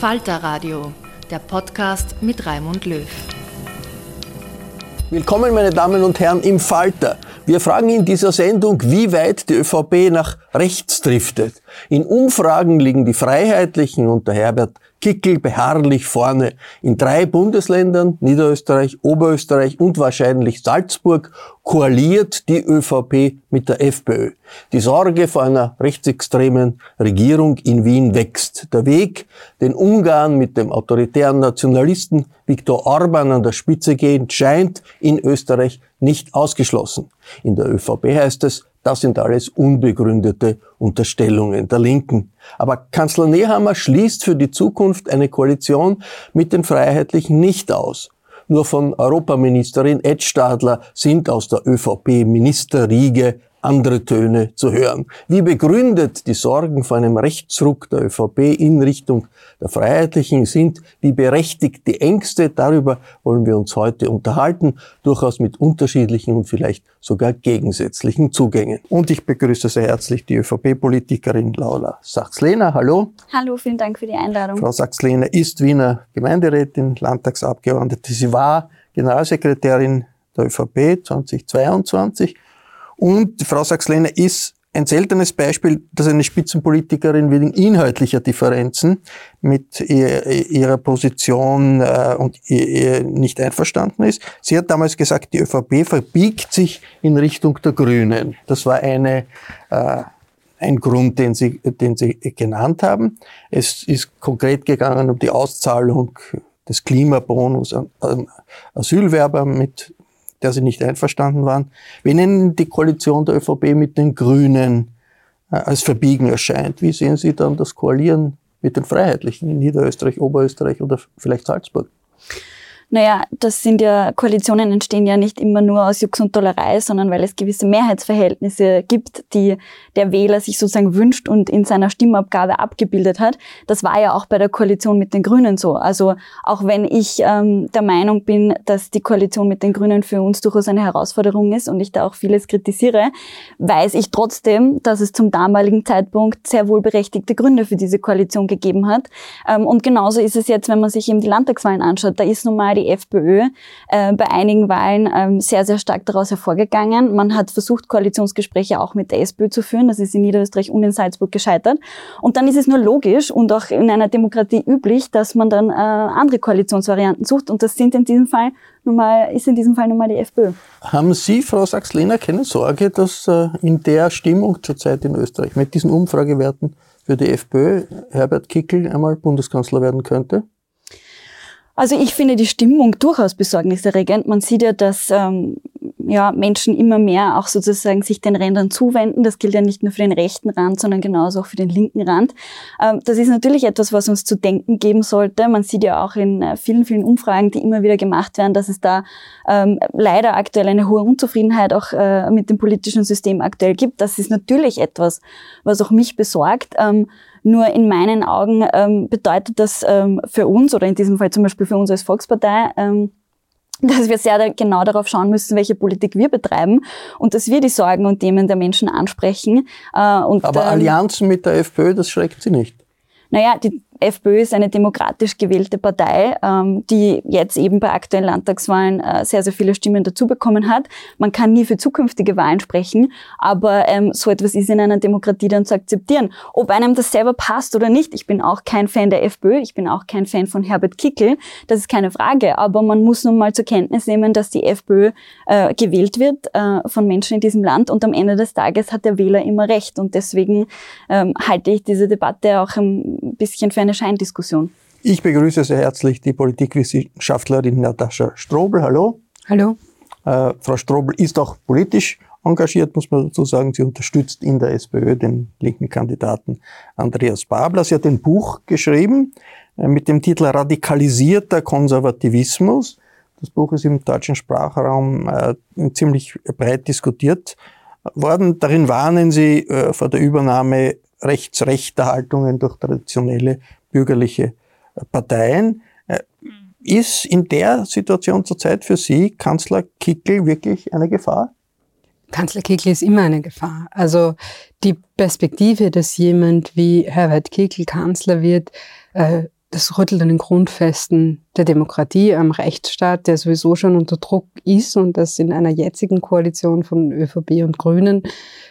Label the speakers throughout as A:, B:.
A: Falter Radio, der Podcast mit Raimund Löw.
B: Willkommen, meine Damen und Herren, im Falter. Wir fragen in dieser Sendung, wie weit die ÖVP nach rechts driftet. In Umfragen liegen die Freiheitlichen unter Herbert Kickel beharrlich vorne. In drei Bundesländern, Niederösterreich, Oberösterreich und wahrscheinlich Salzburg, koaliert die ÖVP mit der FPÖ. Die Sorge vor einer rechtsextremen Regierung in Wien wächst. Der Weg, den Ungarn mit dem autoritären Nationalisten Viktor Orban an der Spitze gehen, scheint in Österreich nicht ausgeschlossen. In der ÖVP heißt es, das sind alles unbegründete Unterstellungen der Linken. Aber Kanzler Nehammer schließt für die Zukunft eine Koalition mit den Freiheitlichen nicht aus. Nur von Europaministerin Ed Stadler sind aus der ÖVP-Ministerriege andere Töne zu hören. Wie begründet die Sorgen vor einem Rechtsruck der ÖVP in Richtung der Freiheitlichen sind, wie berechtigt die Ängste, darüber wollen wir uns heute unterhalten, durchaus mit unterschiedlichen und vielleicht sogar gegensätzlichen Zugängen. Und ich begrüße sehr herzlich die ÖVP-Politikerin Laura Sachs-Lehner. Hallo.
C: Hallo, vielen Dank für die Einladung.
B: Frau Sachs-Lehner ist Wiener Gemeinderätin, Landtagsabgeordnete. Sie war Generalsekretärin der ÖVP 2022 und Frau Sachs-Lehner ist ein seltenes Beispiel, dass eine Spitzenpolitikerin wegen inhaltlicher Differenzen mit ihrer Position äh, und nicht einverstanden ist. Sie hat damals gesagt, die ÖVP verbiegt sich in Richtung der Grünen. Das war eine, äh, ein Grund, den Sie, den Sie genannt haben. Es ist konkret gegangen um die Auszahlung des Klimabonus an Asylwerber mit der sie nicht einverstanden waren. Wenn Ihnen die Koalition der ÖVP mit den Grünen äh, als verbiegen erscheint, wie sehen Sie dann das Koalieren mit den Freiheitlichen in Niederösterreich, Oberösterreich oder vielleicht Salzburg?
C: Naja, das sind ja, Koalitionen entstehen ja nicht immer nur aus Jux und Tollerei, sondern weil es gewisse Mehrheitsverhältnisse gibt, die der Wähler sich sozusagen wünscht und in seiner Stimmabgabe abgebildet hat. Das war ja auch bei der Koalition mit den Grünen so. Also auch wenn ich ähm, der Meinung bin, dass die Koalition mit den Grünen für uns durchaus eine Herausforderung ist und ich da auch vieles kritisiere, weiß ich trotzdem, dass es zum damaligen Zeitpunkt sehr wohl berechtigte Gründe für diese Koalition gegeben hat. Ähm, und genauso ist es jetzt, wenn man sich eben die Landtagswahlen anschaut. Da ist nun mal die FPÖ äh, bei einigen Wahlen ähm, sehr, sehr stark daraus hervorgegangen. Man hat versucht, Koalitionsgespräche auch mit der SPÖ zu führen. Das ist in Niederösterreich und in Salzburg gescheitert. Und dann ist es nur logisch und auch in einer Demokratie üblich, dass man dann äh, andere Koalitionsvarianten sucht. Und das sind in diesem Fall nun mal, ist in diesem Fall nun mal die FPÖ.
B: Haben Sie, Frau Sachs-Lehner, keine Sorge, dass äh, in der Stimmung zurzeit in Österreich mit diesen Umfragewerten für die FPÖ Herbert Kickel einmal Bundeskanzler werden könnte?
C: Also ich finde die Stimmung durchaus besorgniserregend. Man sieht ja, dass ähm, ja, Menschen immer mehr auch sozusagen sich den Rändern zuwenden. Das gilt ja nicht nur für den rechten Rand, sondern genauso auch für den linken Rand. Ähm, das ist natürlich etwas, was uns zu denken geben sollte. Man sieht ja auch in äh, vielen, vielen Umfragen, die immer wieder gemacht werden, dass es da ähm, leider aktuell eine hohe Unzufriedenheit auch äh, mit dem politischen System aktuell gibt. Das ist natürlich etwas, was auch mich besorgt. Ähm, nur in meinen Augen ähm, bedeutet das ähm, für uns oder in diesem Fall zum Beispiel für uns als Volkspartei, ähm, dass wir sehr genau darauf schauen müssen, welche Politik wir betreiben und dass wir die Sorgen und Themen der Menschen ansprechen.
B: Äh, und, Aber ähm, Allianzen mit der FPÖ, das schreckt Sie nicht?
C: Naja, die FPÖ ist eine demokratisch gewählte Partei, ähm, die jetzt eben bei aktuellen Landtagswahlen äh, sehr, sehr viele Stimmen dazu bekommen hat. Man kann nie für zukünftige Wahlen sprechen, aber ähm, so etwas ist in einer Demokratie dann zu akzeptieren. Ob einem das selber passt oder nicht, ich bin auch kein Fan der FPÖ, ich bin auch kein Fan von Herbert Kickel, das ist keine Frage, aber man muss nun mal zur Kenntnis nehmen, dass die FPÖ äh, gewählt wird äh, von Menschen in diesem Land und am Ende des Tages hat der Wähler immer recht und deswegen ähm, halte ich diese Debatte auch ein bisschen für eine Scheindiskussion.
B: Ich begrüße sehr herzlich die Politikwissenschaftlerin Natascha Strobel. Hallo.
D: Hallo.
B: Äh, Frau Strobel ist auch politisch engagiert, muss man dazu sagen. Sie unterstützt in der SPÖ den linken Kandidaten Andreas Babler. Sie hat ein Buch geschrieben äh, mit dem Titel Radikalisierter Konservativismus. Das Buch ist im deutschen Sprachraum äh, ziemlich breit diskutiert worden. Darin warnen Sie äh, vor der Übernahme rechtsrechter Haltungen durch traditionelle bürgerliche äh, Parteien. Äh, ist in der Situation zurzeit für Sie Kanzler Kickel wirklich eine Gefahr?
D: Kanzler Kickel ist immer eine Gefahr. Also die Perspektive, dass jemand wie Herbert Kickel Kanzler wird, äh, das rüttelt an den Grundfesten der Demokratie, am Rechtsstaat, der sowieso schon unter Druck ist und das in einer jetzigen Koalition von ÖVP und Grünen.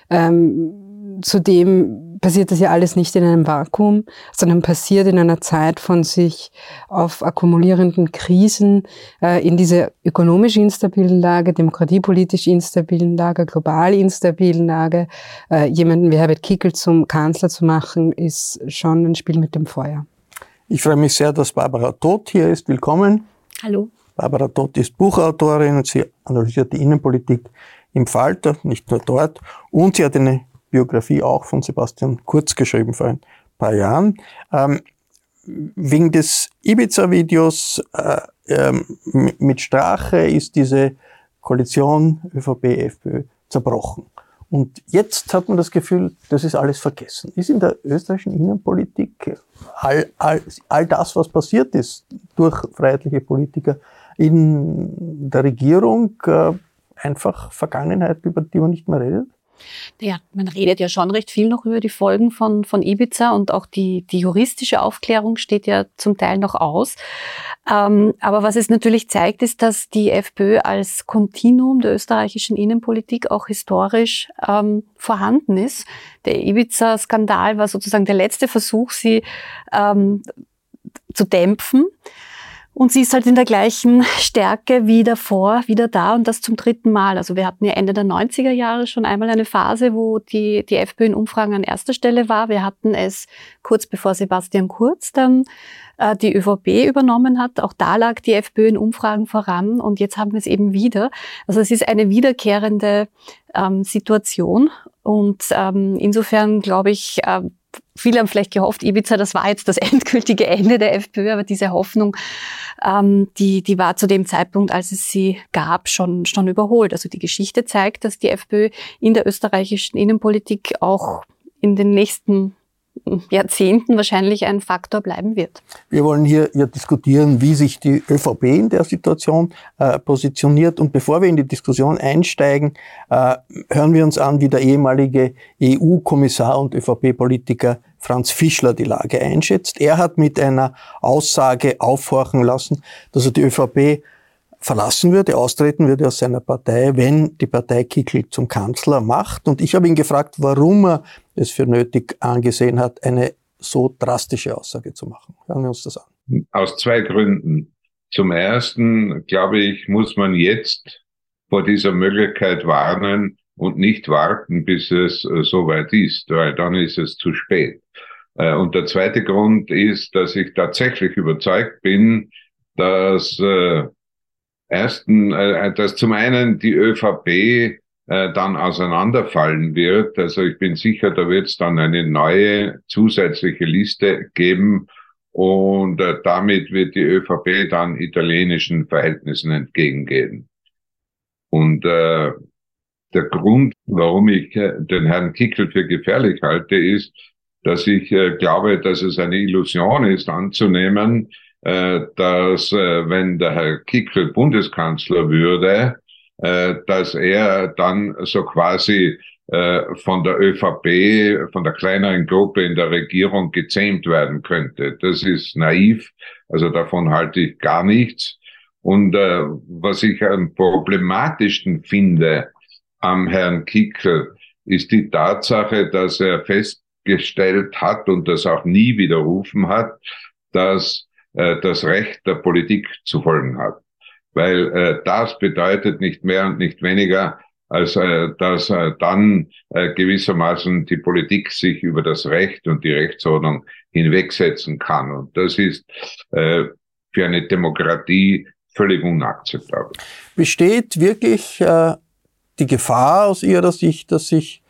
D: Ähm, zudem passiert das ja alles nicht in einem Vakuum, sondern passiert in einer Zeit von sich auf akkumulierenden Krisen, äh, in dieser ökonomisch instabilen Lage, demokratiepolitisch instabilen Lage, global instabilen Lage. Äh, jemanden wie Herbert Kickel zum Kanzler zu machen, ist schon ein Spiel mit dem Feuer.
B: Ich freue mich sehr, dass Barbara Todt hier ist. Willkommen.
E: Hallo.
B: Barbara Todt ist Buchautorin und sie analysiert die Innenpolitik im Falter, nicht nur dort. Und sie hat eine Biografie auch von Sebastian Kurz geschrieben vor ein paar Jahren. Ähm, wegen des Ibiza-Videos äh, äh, mit Strache ist diese Koalition ÖVP-FPÖ zerbrochen. Und jetzt hat man das Gefühl, das ist alles vergessen. Ist in der österreichischen Innenpolitik all, all, all das, was passiert ist durch freiheitliche Politiker in der Regierung, äh, einfach Vergangenheit, über die man nicht mehr redet?
E: Naja, man redet ja schon recht viel noch über die Folgen von, von Ibiza und auch die, die juristische Aufklärung steht ja zum Teil noch aus. Ähm, aber was es natürlich zeigt, ist, dass die FPÖ als Kontinuum der österreichischen Innenpolitik auch historisch ähm, vorhanden ist. Der Ibiza-Skandal war sozusagen der letzte Versuch, sie ähm, zu dämpfen. Und sie ist halt in der gleichen Stärke wie davor wieder da und das zum dritten Mal. Also wir hatten ja Ende der 90er Jahre schon einmal eine Phase, wo die, die FPÖ in Umfragen an erster Stelle war. Wir hatten es kurz bevor Sebastian Kurz dann äh, die ÖVP übernommen hat. Auch da lag die FPÖ in Umfragen voran und jetzt haben wir es eben wieder. Also es ist eine wiederkehrende ähm, Situation und ähm, insofern glaube ich, äh, viele haben vielleicht gehofft, Ibiza, das war jetzt das endgültige Ende der FPÖ, aber diese Hoffnung, ähm, die, die war zu dem Zeitpunkt, als es sie gab, schon, schon überholt. Also die Geschichte zeigt, dass die FPÖ in der österreichischen Innenpolitik auch in den nächsten Jahrzehnten wahrscheinlich ein Faktor bleiben wird.
B: Wir wollen hier ja diskutieren, wie sich die ÖVP in der Situation äh, positioniert. Und bevor wir in die Diskussion einsteigen, äh, hören wir uns an, wie der ehemalige EU-Kommissar und ÖVP-Politiker Franz Fischler die Lage einschätzt. Er hat mit einer Aussage aufhorchen lassen, dass er die ÖVP verlassen würde, austreten würde aus seiner Partei, wenn die Partei Kickel zum Kanzler macht. Und ich habe ihn gefragt, warum er es für nötig angesehen hat, eine so drastische Aussage zu machen. Hören wir uns das an.
F: Aus zwei Gründen. Zum ersten, glaube ich, muss man jetzt vor dieser Möglichkeit warnen und nicht warten, bis es äh, soweit ist, weil dann ist es zu spät. Äh, und der zweite Grund ist, dass ich tatsächlich überzeugt bin, dass äh, ersten, äh, dass zum einen die ÖVP äh, dann auseinanderfallen wird. Also ich bin sicher, da wird es dann eine neue zusätzliche Liste geben und äh, damit wird die ÖVP dann italienischen Verhältnissen entgegengehen. Und äh, der Grund, warum ich äh, den Herrn Kickel für gefährlich halte, ist, dass ich äh, glaube, dass es eine Illusion ist anzunehmen, äh, dass äh, wenn der Herr Kickel Bundeskanzler würde, äh, dass er dann so quasi von der ÖVP, von der kleineren Gruppe in der Regierung gezähmt werden könnte. Das ist naiv, also davon halte ich gar nichts. Und äh, was ich am problematischsten finde am Herrn Kickel, ist die Tatsache, dass er festgestellt hat und das auch nie widerrufen hat, dass äh, das Recht der Politik zu folgen hat. Weil äh, das bedeutet nicht mehr und nicht weniger, als äh, dass äh, dann äh, gewissermaßen die Politik sich über das Recht und die Rechtsordnung hinwegsetzen kann. Und das ist äh, für eine Demokratie völlig unakzeptabel.
B: Besteht wirklich äh, die Gefahr aus Ihrer Sicht, dass sich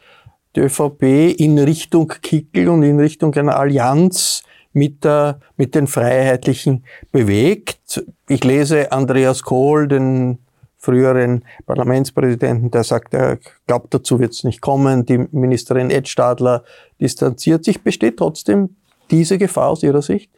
B: die ÖVP in Richtung Kickel und in Richtung einer Allianz mit, der, mit den Freiheitlichen bewegt. Ich lese Andreas Kohl, den früheren Parlamentspräsidenten, der sagt, er glaubt, dazu wird es nicht kommen. Die Ministerin Ed Stadler distanziert sich. Besteht trotzdem diese Gefahr aus Ihrer Sicht?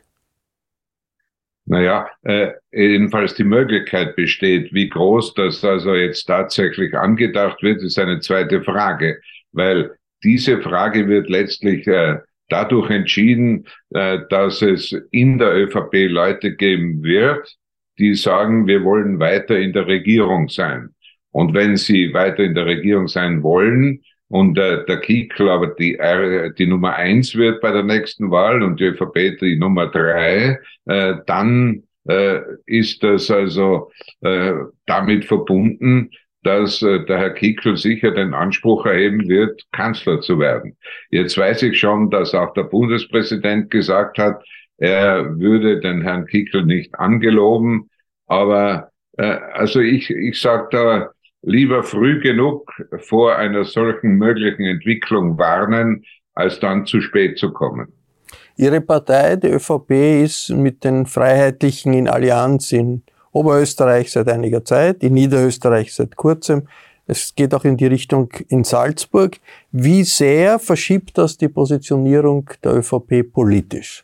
F: Naja, äh, jedenfalls die Möglichkeit besteht. Wie groß das also jetzt tatsächlich angedacht wird, ist eine zweite Frage, weil diese Frage wird letztlich äh, dadurch entschieden, äh, dass es in der ÖVP Leute geben wird, die sagen, wir wollen weiter in der Regierung sein. Und wenn sie weiter in der Regierung sein wollen und äh, der Kickel aber die, R, die Nummer eins wird bei der nächsten Wahl und die ÖVP die Nummer drei, äh, dann äh, ist das also äh, damit verbunden, dass äh, der Herr Kickel sicher den Anspruch erheben wird, Kanzler zu werden. Jetzt weiß ich schon, dass auch der Bundespräsident gesagt hat, er würde den Herrn Kickel nicht angeloben, aber äh, also ich, ich sage da lieber früh genug vor einer solchen möglichen Entwicklung warnen, als dann zu spät zu kommen.
B: Ihre Partei, die ÖVP, ist mit den Freiheitlichen in Allianz in Oberösterreich seit einiger Zeit, in Niederösterreich seit kurzem. Es geht auch in die Richtung in Salzburg. Wie sehr verschiebt das die Positionierung der ÖVP politisch?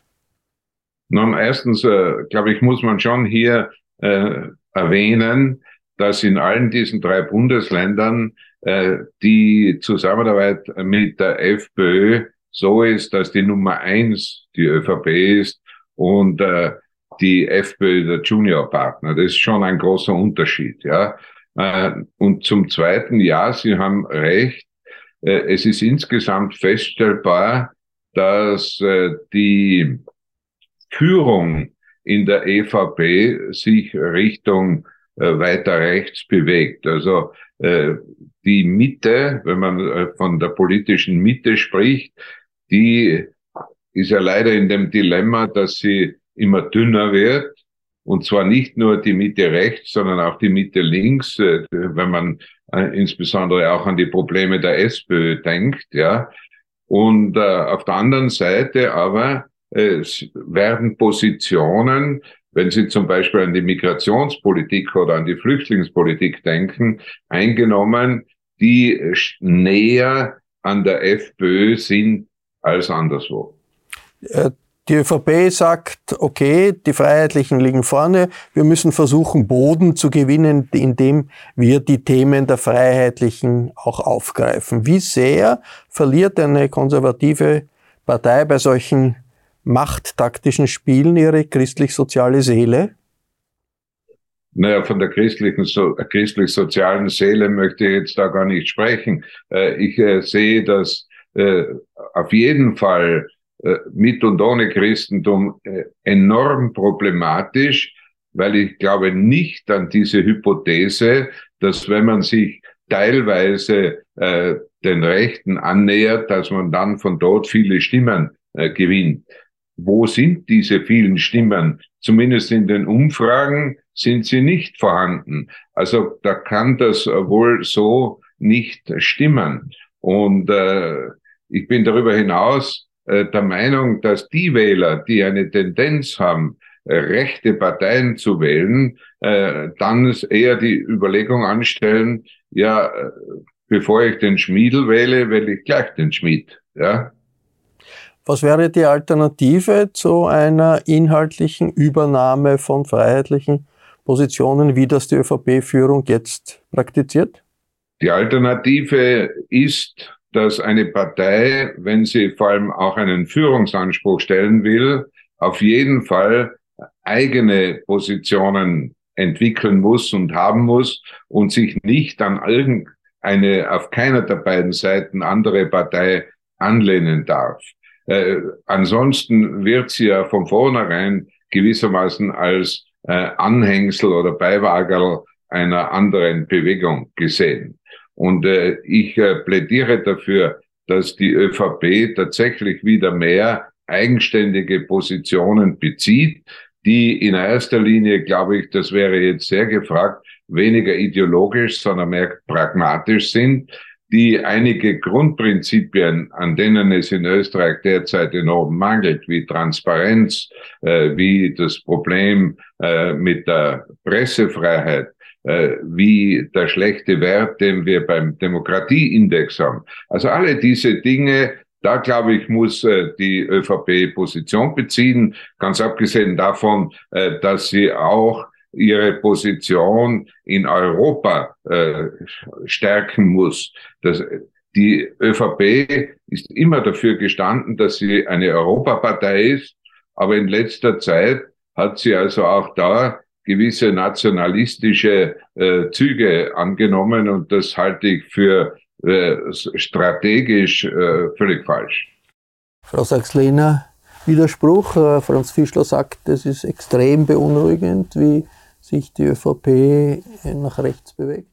F: Nun, erstens, äh, glaube ich, muss man schon hier äh, erwähnen, dass in allen diesen drei Bundesländern äh, die Zusammenarbeit mit der FPÖ so ist, dass die Nummer eins die ÖVP ist und äh, die FPÖ der Juniorpartner. Das ist schon ein großer Unterschied, ja. Äh, und zum zweiten, ja, Sie haben recht. Äh, es ist insgesamt feststellbar, dass äh, die Führung in der EVP sich Richtung weiter rechts bewegt. Also die Mitte, wenn man von der politischen Mitte spricht, die ist ja leider in dem Dilemma, dass sie immer dünner wird. Und zwar nicht nur die Mitte rechts, sondern auch die Mitte links, äh, wenn man äh, insbesondere auch an die Probleme der SPÖ denkt, ja. Und äh, auf der anderen Seite aber es werden Positionen, wenn Sie zum Beispiel an die Migrationspolitik oder an die Flüchtlingspolitik denken, eingenommen, die näher an der FPÖ sind als anderswo.
B: Die ÖVP sagt, okay, die Freiheitlichen liegen vorne, wir müssen versuchen, Boden zu gewinnen, indem wir die Themen der Freiheitlichen auch aufgreifen. Wie sehr verliert eine konservative Partei bei solchen machttaktischen Spielen ihre christlich-soziale Seele?
F: Naja, von der christlichen, so, christlich-sozialen Seele möchte ich jetzt da gar nicht sprechen. Äh, ich äh, sehe das äh, auf jeden Fall mit und ohne Christentum äh, enorm problematisch, weil ich glaube nicht an diese Hypothese, dass wenn man sich teilweise äh, den Rechten annähert, dass man dann von dort viele Stimmen äh, gewinnt. Wo sind diese vielen Stimmen? Zumindest in den Umfragen sind sie nicht vorhanden. Also da kann das wohl so nicht stimmen. Und äh, ich bin darüber hinaus äh, der Meinung, dass die Wähler, die eine Tendenz haben, äh, rechte Parteien zu wählen, äh, dann eher die Überlegung anstellen, ja, äh, bevor ich den Schmiedel wähle, wähle ich gleich den Schmied. Ja?
B: Was wäre die Alternative zu einer inhaltlichen Übernahme von freiheitlichen Positionen, wie das die ÖVP-Führung jetzt praktiziert?
F: Die Alternative ist, dass eine Partei, wenn sie vor allem auch einen Führungsanspruch stellen will, auf jeden Fall eigene Positionen entwickeln muss und haben muss und sich nicht an irgendeine, auf keiner der beiden Seiten andere Partei anlehnen darf. Äh, ansonsten wird sie ja von vornherein gewissermaßen als äh, Anhängsel oder Beiwagerl einer anderen Bewegung gesehen. Und äh, ich äh, plädiere dafür, dass die ÖVP tatsächlich wieder mehr eigenständige Positionen bezieht, die in erster Linie, glaube ich, das wäre jetzt sehr gefragt, weniger ideologisch, sondern mehr pragmatisch sind, die einige Grundprinzipien, an denen es in Österreich derzeit enorm mangelt, wie Transparenz, äh, wie das Problem äh, mit der Pressefreiheit, wie der schlechte Wert, den wir beim Demokratieindex haben. Also alle diese Dinge, da glaube ich, muss äh, die ÖVP Position beziehen, ganz abgesehen davon, äh, dass sie auch ihre Position in Europa äh, stärken muss. Das, die ÖVP ist immer dafür gestanden, dass sie eine Europapartei ist, aber in letzter Zeit hat sie also auch da gewisse nationalistische äh, Züge angenommen und das halte ich für äh, strategisch äh, völlig falsch.
B: Frau Sachs-Lehner, Widerspruch. Äh, Franz Fischler sagt, es ist extrem beunruhigend, wie sich die ÖVP nach rechts bewegt?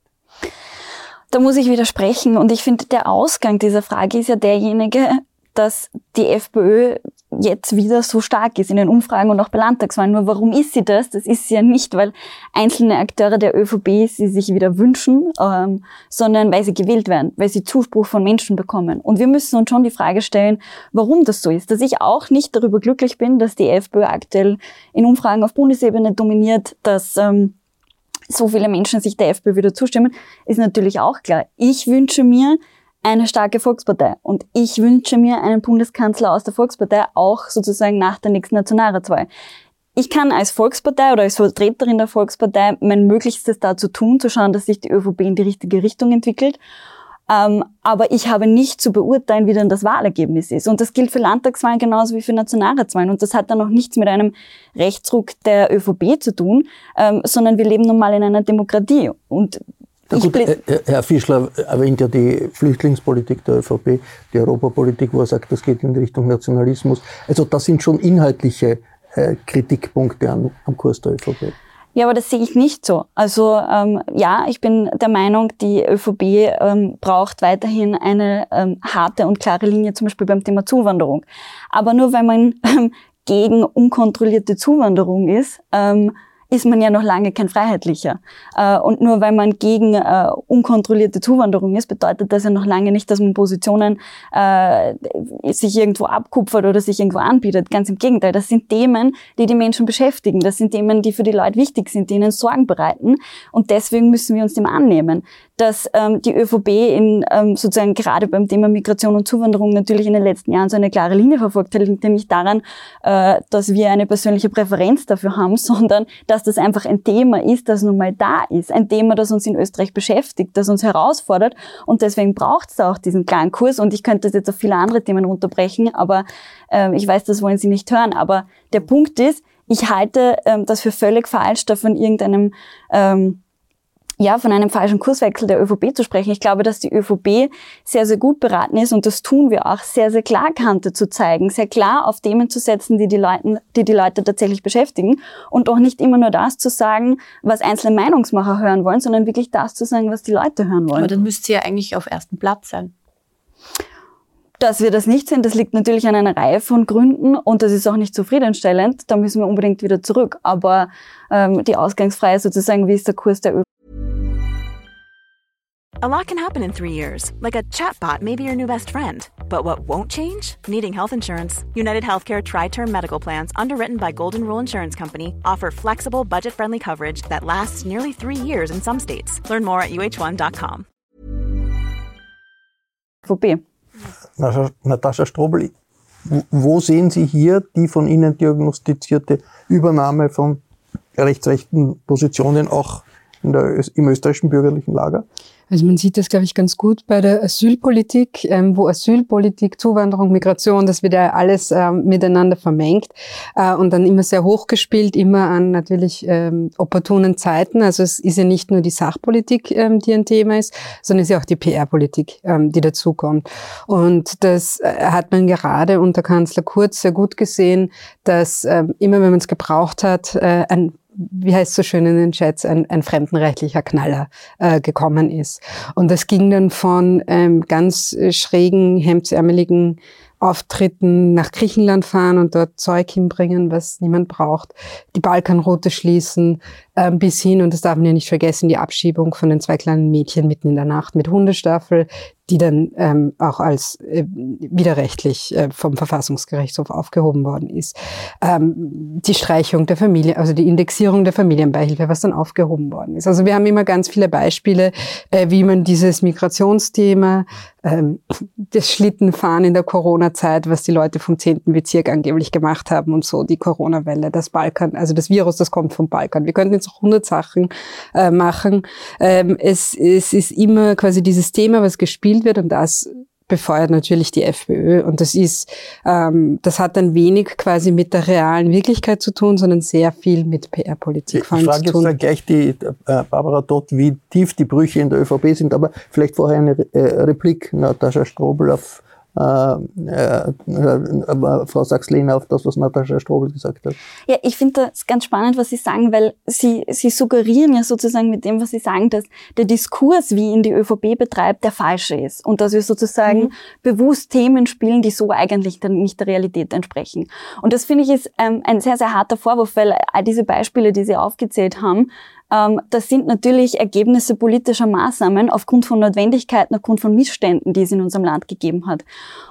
C: Da muss ich widersprechen. Und ich finde, der Ausgang dieser Frage ist ja derjenige, dass die FPÖ jetzt wieder so stark ist in den Umfragen und auch bei Landtagswahlen. Nur warum ist sie das? Das ist sie ja nicht, weil einzelne Akteure der ÖVP sie sich wieder wünschen, ähm, sondern weil sie gewählt werden, weil sie Zuspruch von Menschen bekommen. Und wir müssen uns schon die Frage stellen, warum das so ist. Dass ich auch nicht darüber glücklich bin, dass die FPÖ aktuell in Umfragen auf Bundesebene dominiert, dass ähm, so viele Menschen sich der FPÖ wieder zustimmen, ist natürlich auch klar. Ich wünsche mir, eine starke Volkspartei. Und ich wünsche mir einen Bundeskanzler aus der Volkspartei, auch sozusagen nach der nächsten Nationalratswahl. Ich kann als Volkspartei oder als Vertreterin der Volkspartei mein Möglichstes dazu tun, zu schauen, dass sich die ÖVP in die richtige Richtung entwickelt. Ähm, aber ich habe nicht zu beurteilen, wie dann das Wahlergebnis ist. Und das gilt für Landtagswahlen genauso wie für Nationalratswahlen. Und das hat dann auch nichts mit einem Rechtsruck der ÖVP zu tun, ähm, sondern wir leben nun mal in einer Demokratie. Und
B: gut, Herr Fischler erwähnt ja die Flüchtlingspolitik der ÖVP, die Europapolitik, wo er sagt, das geht in Richtung Nationalismus. Also das sind schon inhaltliche äh, Kritikpunkte am, am Kurs der ÖVP.
C: Ja, aber das sehe ich nicht so. Also ähm, ja, ich bin der Meinung, die ÖVP ähm, braucht weiterhin eine ähm, harte und klare Linie, zum Beispiel beim Thema Zuwanderung. Aber nur wenn man ähm, gegen unkontrollierte Zuwanderung ist, ähm, ist man ja noch lange kein Freiheitlicher. Äh, und nur weil man gegen äh, unkontrollierte Zuwanderung ist, bedeutet das ja noch lange nicht, dass man Positionen äh, sich irgendwo abkupfert oder sich irgendwo anbietet. Ganz im Gegenteil, das sind Themen, die die Menschen beschäftigen. Das sind Themen, die für die Leute wichtig sind, die ihnen Sorgen bereiten. Und deswegen müssen wir uns dem annehmen. Dass ähm, die ÖVP in ähm, sozusagen gerade beim Thema Migration und Zuwanderung natürlich in den letzten Jahren so eine klare Linie verfolgt hat, liegt ja daran, äh, dass wir eine persönliche Präferenz dafür haben, sondern dass das einfach ein Thema ist, das nun mal da ist. Ein Thema, das uns in Österreich beschäftigt, das uns herausfordert. Und deswegen braucht es auch diesen klaren Kurs. Und ich könnte das jetzt auf viele andere Themen runterbrechen, aber äh, ich weiß, das wollen Sie nicht hören. Aber der Punkt ist, ich halte ähm, das für völlig falsch, da von irgendeinem ähm, ja, von einem falschen Kurswechsel der ÖVP zu sprechen. Ich glaube, dass die ÖVP sehr, sehr gut beraten ist und das tun wir auch, sehr, sehr klar Kante zu zeigen, sehr klar auf Themen zu setzen, die die, Leute, die die Leute tatsächlich beschäftigen und auch nicht immer nur das zu sagen, was einzelne Meinungsmacher hören wollen, sondern wirklich das zu sagen, was die Leute hören wollen.
E: Aber dann müsste sie ja eigentlich auf ersten Platz sein.
C: Dass wir das nicht sind, das liegt natürlich an einer Reihe von Gründen und das ist auch nicht zufriedenstellend. Da müssen wir unbedingt wieder zurück. Aber ähm, die Ausgangsfreie sozusagen, wie ist der Kurs der ÖVP?
G: A lot can happen in three years, like a chatbot may be your new best friend. But what won't change? Needing health insurance. United Healthcare Tri Term Medical Plans, underwritten by Golden Rule Insurance Company, offer flexible, budget friendly coverage that lasts nearly three years in some states. Learn more at uh1.com.
C: ÖVP.
B: Natascha Strobel, wo sehen Sie hier die von Ihnen diagnostizierte Übernahme von rechtsrechten Positionen auch in der, im österreichischen bürgerlichen Lager?
D: Also man sieht das, glaube ich, ganz gut bei der Asylpolitik, ähm, wo Asylpolitik, Zuwanderung, Migration, das wird ja alles ähm, miteinander vermengt äh, und dann immer sehr hochgespielt, immer an natürlich ähm, opportunen Zeiten. Also es ist ja nicht nur die Sachpolitik, ähm, die ein Thema ist, sondern es ist ja auch die PR-Politik, ähm, die dazukommt. Und das äh, hat man gerade unter Kanzler Kurz sehr gut gesehen, dass ähm, immer, wenn man es gebraucht hat, äh, ein wie heißt so schön in den Chats, ein, ein fremdenrechtlicher Knaller äh, gekommen ist. Und das ging dann von ähm, ganz äh, schrägen, hemdsärmeligen Auftritten nach Griechenland fahren und dort Zeug hinbringen, was niemand braucht, die Balkanroute schließen, äh, bis hin, und das darf man ja nicht vergessen, die Abschiebung von den zwei kleinen Mädchen mitten in der Nacht mit Hundestaffel, die dann ähm, auch als äh, widerrechtlich äh, vom Verfassungsgerichtshof aufgehoben worden ist. Ähm, die Streichung der Familie, also die Indexierung der Familienbeihilfe, was dann aufgehoben worden ist. Also wir haben immer ganz viele Beispiele, äh, wie man dieses Migrationsthema, ähm, das Schlittenfahren in der Corona-Zeit, was die Leute vom 10. Bezirk angeblich gemacht haben und so, die Corona-Welle, das Balkan, also das Virus, das kommt vom Balkan. Wir könnten jetzt auch 100 Sachen äh, machen. Ähm, es, es ist immer quasi dieses Thema, was gespielt wird und das befeuert natürlich die FPÖ. Und das ist, ähm, das hat dann wenig quasi mit der realen Wirklichkeit zu tun, sondern sehr viel mit PR-Politik
B: Ich frage jetzt dann gleich die äh, Barbara Dott, wie tief die Brüche in der ÖVP sind, aber vielleicht vorher eine äh, Replik, Natascha Strobel auf äh, äh, äh, Frau Sachs-Lehner auf das, was Natascha Strobel gesagt hat.
C: Ja, ich finde das ganz spannend, was Sie sagen, weil Sie, Sie suggerieren ja sozusagen mit dem, was Sie sagen, dass der Diskurs, wie ihn die ÖVP betreibt, der falsche ist. Und dass wir sozusagen mhm. bewusst Themen spielen, die so eigentlich dann nicht der Realität entsprechen. Und das finde ich ist ähm, ein sehr, sehr harter Vorwurf, weil all diese Beispiele, die Sie aufgezählt haben, das sind natürlich Ergebnisse politischer Maßnahmen aufgrund von Notwendigkeiten, aufgrund von Missständen, die es in unserem Land gegeben hat.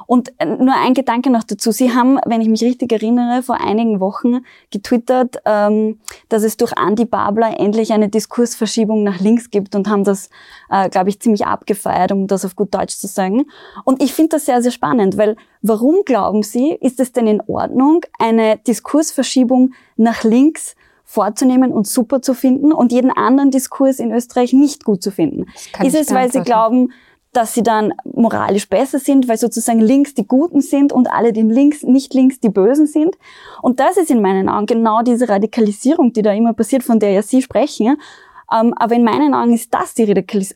C: Und äh, nur ein Gedanke noch dazu. Sie haben, wenn ich mich richtig erinnere, vor einigen Wochen getwittert, ähm, dass es durch Andy Babler endlich eine Diskursverschiebung nach links gibt und haben das, äh, glaube ich, ziemlich abgefeiert, um das auf gut Deutsch zu sagen. Und ich finde das sehr, sehr spannend, weil warum glauben Sie, ist es denn in Ordnung, eine Diskursverschiebung nach links vorzunehmen und super zu finden und jeden anderen Diskurs in Österreich nicht gut zu finden? Ist es, weil sie glauben, dass sie dann moralisch besser sind, weil sozusagen links die Guten sind und alle, die links, nicht links die Bösen sind. Und das ist in meinen Augen genau diese Radikalisierung, die da immer passiert, von der ja Sie sprechen. Ähm, aber in meinen Augen ist das die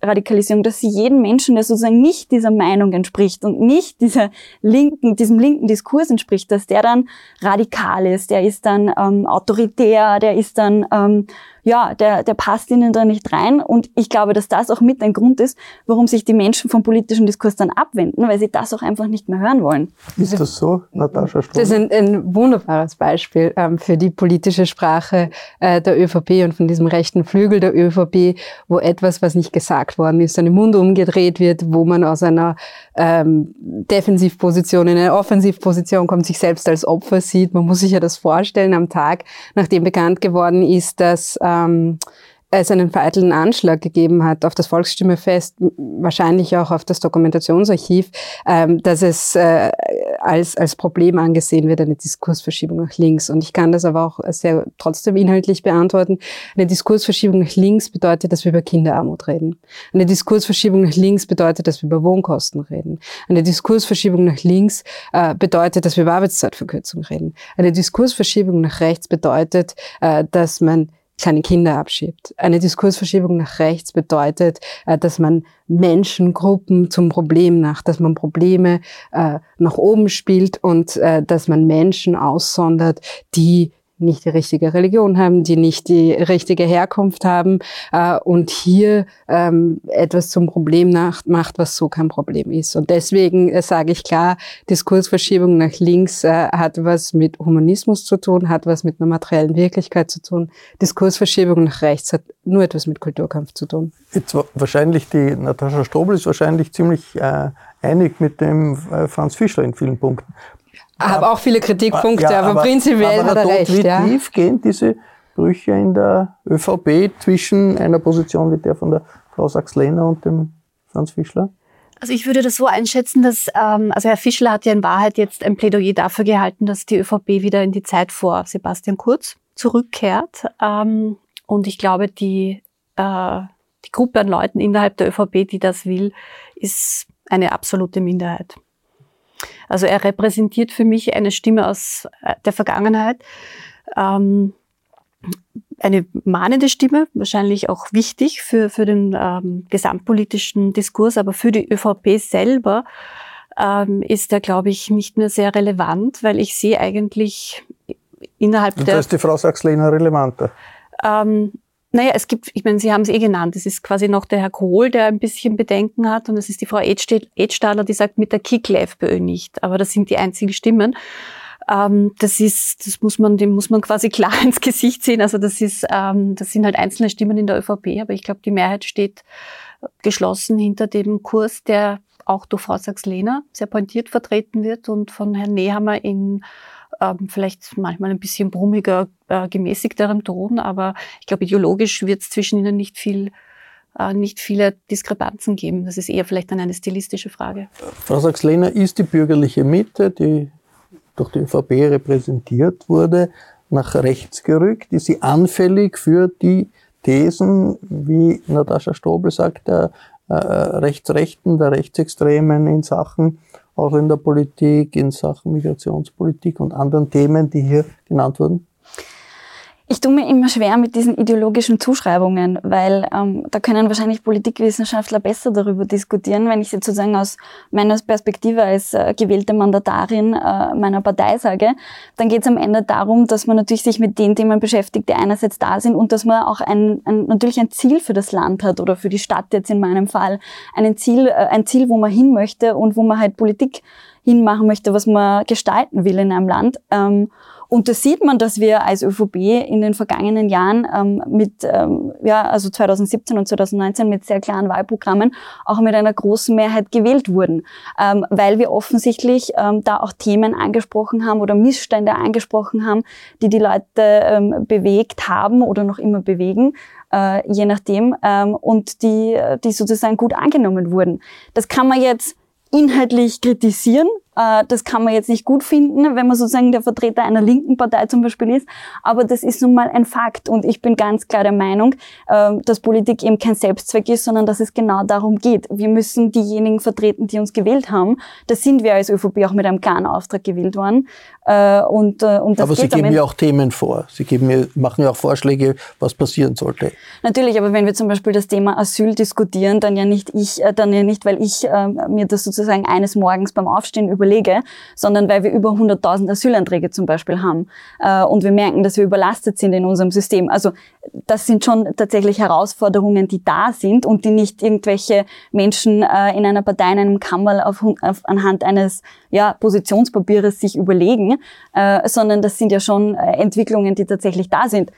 C: Radikalisierung, dass sie jeden Menschen, der sozusagen nicht dieser Meinung entspricht und nicht dieser linken, diesem linken Diskurs entspricht, dass der dann radikal ist, der ist dann ähm, autoritär, der ist dann ähm, ja, der, der passt ihnen da nicht rein. Und ich glaube, dass das auch mit ein Grund ist, warum sich die Menschen vom politischen Diskurs dann abwenden, weil sie das auch einfach nicht mehr hören wollen.
B: Ist das so, Natascha Strobel?
D: Das ist ein, ein wunderbares Beispiel ähm, für die politische Sprache äh, der ÖVP und von diesem rechten Flügel der ÖVP, wo etwas, was nicht gesagt worden ist, an den Mund umgedreht wird, wo man aus einer ähm, Defensivposition in eine Offensivposition kommt, sich selbst als Opfer sieht. Man muss sich ja das vorstellen am Tag, nachdem bekannt geworden ist, dass ähm, es einen vereitelten Anschlag gegeben hat auf das Volksstimmefest, wahrscheinlich auch auf das Dokumentationsarchiv, ähm, dass es äh, als, als Problem angesehen wird, eine Diskursverschiebung nach links. Und ich kann das aber auch sehr trotzdem inhaltlich beantworten. Eine Diskursverschiebung nach links bedeutet, dass wir über Kinderarmut reden. Eine Diskursverschiebung nach links bedeutet, dass wir über Wohnkosten reden. Eine Diskursverschiebung nach links äh, bedeutet, dass wir über Arbeitszeitverkürzung reden. Eine Diskursverschiebung nach rechts bedeutet, äh, dass man kleine Kinder abschiebt. Eine Diskursverschiebung nach rechts bedeutet, äh, dass man Menschengruppen zum Problem macht, dass man Probleme äh, nach oben spielt und äh, dass man Menschen aussondert, die nicht die richtige Religion haben, die nicht die richtige Herkunft haben äh, und hier ähm, etwas zum Problem macht, was so kein Problem ist. Und deswegen äh, sage ich klar, Diskursverschiebung nach links äh, hat was mit Humanismus zu tun, hat was mit einer materiellen Wirklichkeit zu tun. Diskursverschiebung nach rechts hat nur etwas mit Kulturkampf zu tun.
B: Jetzt wahrscheinlich die Natascha Strobel ist wahrscheinlich ziemlich äh, einig mit dem äh, Franz Fischler in vielen Punkten.
D: Habe auch viele Kritikpunkte, ja, aber, aber, prinzipiell aber hat er recht.
B: Wie
D: ja.
B: tief gehen diese Brüche in der ÖVP zwischen einer Position wie der von der Frau Sachs-Lehner und dem Franz Fischler?
E: Also ich würde das so einschätzen, dass ähm, also Herr Fischler hat ja in Wahrheit jetzt ein Plädoyer dafür gehalten, dass die ÖVP wieder in die Zeit vor Sebastian Kurz zurückkehrt. Ähm, und ich glaube, die, äh, die Gruppe an Leuten innerhalb der ÖVP, die das will, ist eine absolute Minderheit. Also er repräsentiert für mich eine Stimme aus äh, der Vergangenheit. Ähm, eine mahnende Stimme, wahrscheinlich auch wichtig für, für den ähm, gesamtpolitischen Diskurs, aber für die ÖVP selber ähm, ist er, glaube ich, nicht mehr sehr relevant, weil ich sehe eigentlich innerhalb
B: Und
E: der...
B: Da ist die Frau Sachs-Lehner relevanter.
E: Ähm, naja, es gibt, ich meine, Sie haben es eh genannt, es ist quasi noch der Herr Kohl, der ein bisschen Bedenken hat und es ist die Frau Edstadler, die sagt mit der Kickle FPÖ nicht. Aber das sind die einzigen Stimmen. Ähm, das ist, das muss man, dem muss man quasi klar ins Gesicht sehen. Also das ist, ähm, das sind halt einzelne Stimmen in der ÖVP, aber ich glaube, die Mehrheit steht geschlossen hinter dem Kurs, der auch durch Frau Sachs-Lehner sehr pointiert vertreten wird und von Herrn Nehammer in ähm, vielleicht manchmal ein bisschen brummiger, äh, gemäßigterem Ton, aber ich glaube, ideologisch wird es zwischen ihnen nicht viel äh, nicht viele Diskrepanzen geben. Das ist eher vielleicht dann eine stilistische Frage.
B: Frau Sachs-Lehner ist die bürgerliche Mitte, die durch die ÖVP repräsentiert wurde, nach rechts gerückt. Ist sie anfällig für die Thesen, wie Natascha Strobel sagt, der äh, Rechtsrechten, der Rechtsextremen in Sachen auch in der Politik, in Sachen Migrationspolitik und anderen Themen, die hier genannt wurden?
C: Ich tue mir immer schwer mit diesen ideologischen Zuschreibungen, weil ähm, da können wahrscheinlich Politikwissenschaftler besser darüber diskutieren. Wenn ich jetzt sozusagen aus meiner Perspektive als äh, gewählte Mandatarin äh, meiner Partei sage, dann geht es am Ende darum, dass man natürlich sich mit den Themen beschäftigt, die einerseits da sind und dass man auch ein, ein natürlich ein Ziel für das Land hat oder für die Stadt jetzt in meinem Fall, ein Ziel, äh, ein Ziel, wo man hin möchte und wo man halt Politik hinmachen möchte, was man gestalten will in einem Land. Ähm, und da sieht man, dass wir als ÖVP in den vergangenen Jahren ähm, mit, ähm, ja, also 2017 und 2019 mit sehr klaren Wahlprogrammen auch mit einer großen Mehrheit gewählt wurden, ähm, weil wir offensichtlich ähm, da auch Themen angesprochen haben oder Missstände angesprochen haben, die die Leute ähm, bewegt haben oder noch immer bewegen äh, je nachdem, ähm, und die, die sozusagen gut angenommen wurden. Das kann man jetzt inhaltlich kritisieren, das kann man jetzt nicht gut finden, wenn man sozusagen der Vertreter einer linken Partei zum Beispiel ist. Aber das ist nun mal ein Fakt. Und ich bin ganz klar der Meinung, ähm, dass Politik eben kein Selbstzweck ist, sondern dass es genau darum geht. Wir müssen diejenigen vertreten, die uns gewählt haben. Da sind wir als ÖVP auch mit einem klaren Auftrag gewählt worden. Äh, und, äh, und das
B: aber Sie geben ja auch Themen vor. Sie geben ja, machen ja auch Vorschläge, was passieren sollte.
C: Natürlich, aber wenn wir zum Beispiel das Thema Asyl diskutieren, dann ja nicht ich, dann ja nicht, weil ich mir das sozusagen eines Morgens beim Aufstehen über überlege, sondern weil wir über 100.000 Asylanträge zum Beispiel haben äh, und wir merken, dass wir überlastet sind in unserem System. Also das sind schon tatsächlich Herausforderungen, die da sind und die nicht irgendwelche Menschen äh, in einer Partei, in einem Kammerl auf, auf, anhand eines ja, Positionspapiers sich überlegen, äh, sondern das sind ja schon äh, Entwicklungen, die tatsächlich da sind.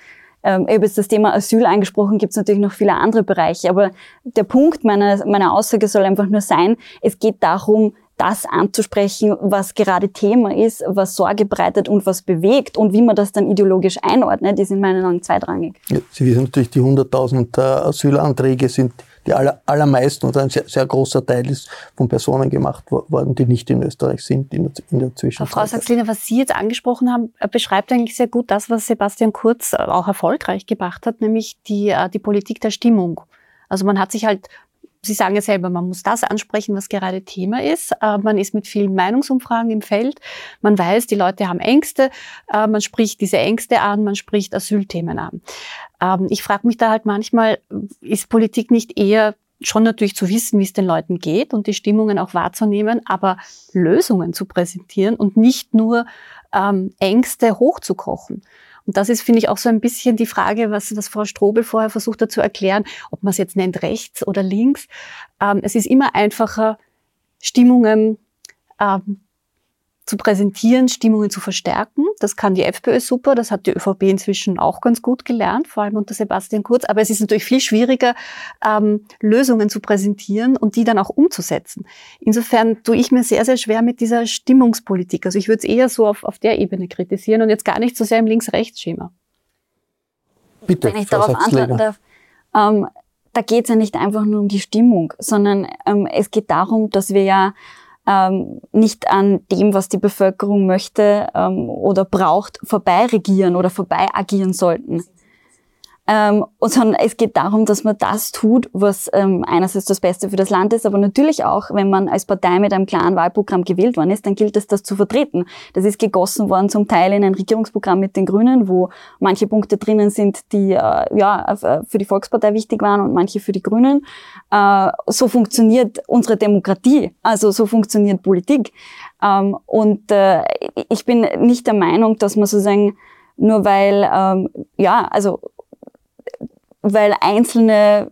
C: Ähm, ich das Thema Asyl angesprochen, gibt es natürlich noch viele andere Bereiche, aber der Punkt meiner, meiner Aussage soll einfach nur sein, es geht darum, das anzusprechen, was gerade Thema ist, was Sorge bereitet und was bewegt und wie man das dann ideologisch einordnet, ist in meinen Augen zweitrangig.
B: Ja, Sie wissen natürlich, die 100.000 äh, Asylanträge sind die aller, allermeisten und ein sehr, sehr, großer Teil ist von Personen gemacht worden, die nicht in Österreich sind in der, in der Zwischenzeit.
E: Frau Sachsliner, was Sie jetzt angesprochen haben, äh, beschreibt eigentlich sehr gut das, was Sebastian Kurz äh, auch erfolgreich gemacht hat, nämlich die, die Politik der Stimmung. Also man hat sich halt Sie sagen ja selber, man muss das ansprechen, was gerade Thema ist. Äh, man ist mit vielen Meinungsumfragen im Feld. Man weiß, die Leute haben Ängste. Äh, man spricht diese Ängste an. Man spricht Asylthemen an. Ähm, ich frage mich da halt manchmal, ist Politik nicht eher schon natürlich zu wissen, wie es den Leuten geht und die Stimmungen auch wahrzunehmen, aber Lösungen zu präsentieren und nicht nur ähm, Ängste hochzukochen. Und das ist, finde ich, auch so ein bisschen die Frage, was, was Frau Strobel vorher versucht hat zu erklären, ob man es jetzt nennt rechts oder links. Ähm, es ist immer einfacher, Stimmungen ähm, zu präsentieren, Stimmungen zu verstärken. Das kann die FPÖ super, das hat die ÖVP inzwischen auch ganz gut gelernt, vor allem unter Sebastian Kurz. Aber es ist natürlich viel schwieriger, ähm, Lösungen zu präsentieren und die dann auch umzusetzen. Insofern tue ich mir sehr, sehr schwer mit dieser Stimmungspolitik. Also ich würde es eher so auf, auf der Ebene kritisieren und jetzt gar nicht so sehr im Links-Rechts-Schema.
C: Bitte, Wenn ich darauf antworten darf. Ähm, da geht es ja nicht einfach nur um die Stimmung, sondern ähm, es geht darum, dass wir ja ähm, nicht an dem, was die Bevölkerung möchte ähm, oder braucht, vorbei regieren oder vorbei agieren sollten. Ähm, sondern es geht darum, dass man das tut, was ähm, einerseits das Beste für das Land ist, aber natürlich auch, wenn man als Partei mit einem klaren Wahlprogramm gewählt worden ist, dann gilt es, das zu vertreten. Das ist gegossen worden zum Teil in ein Regierungsprogramm mit den Grünen, wo manche Punkte drinnen sind, die äh, ja äh, für die Volkspartei wichtig waren und manche für die Grünen. Äh, so funktioniert unsere Demokratie, also so funktioniert Politik. Ähm, und äh, ich bin nicht der Meinung, dass man sozusagen nur weil, ähm, ja, also weil einzelne